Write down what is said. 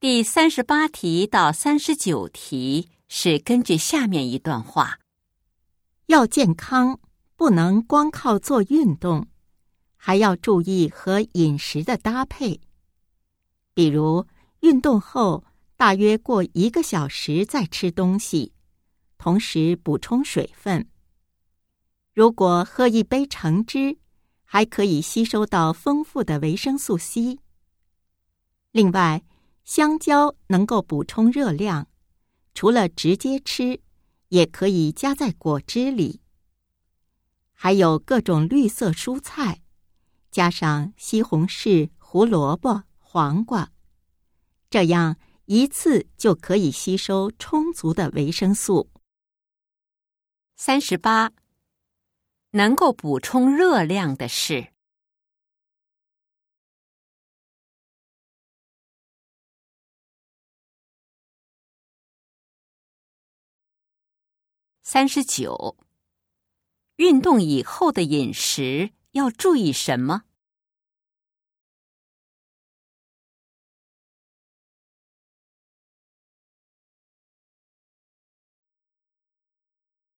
第三十八题到三十九题是根据下面一段话：要健康，不能光靠做运动，还要注意和饮食的搭配。比如，运动后大约过一个小时再吃东西，同时补充水分。如果喝一杯橙汁，还可以吸收到丰富的维生素 C。另外，香蕉能够补充热量，除了直接吃，也可以加在果汁里。还有各种绿色蔬菜，加上西红柿、胡萝卜、黄瓜，这样一次就可以吸收充足的维生素。三十八。能够补充热量的是：三十九。运动以后的饮食要注意什么？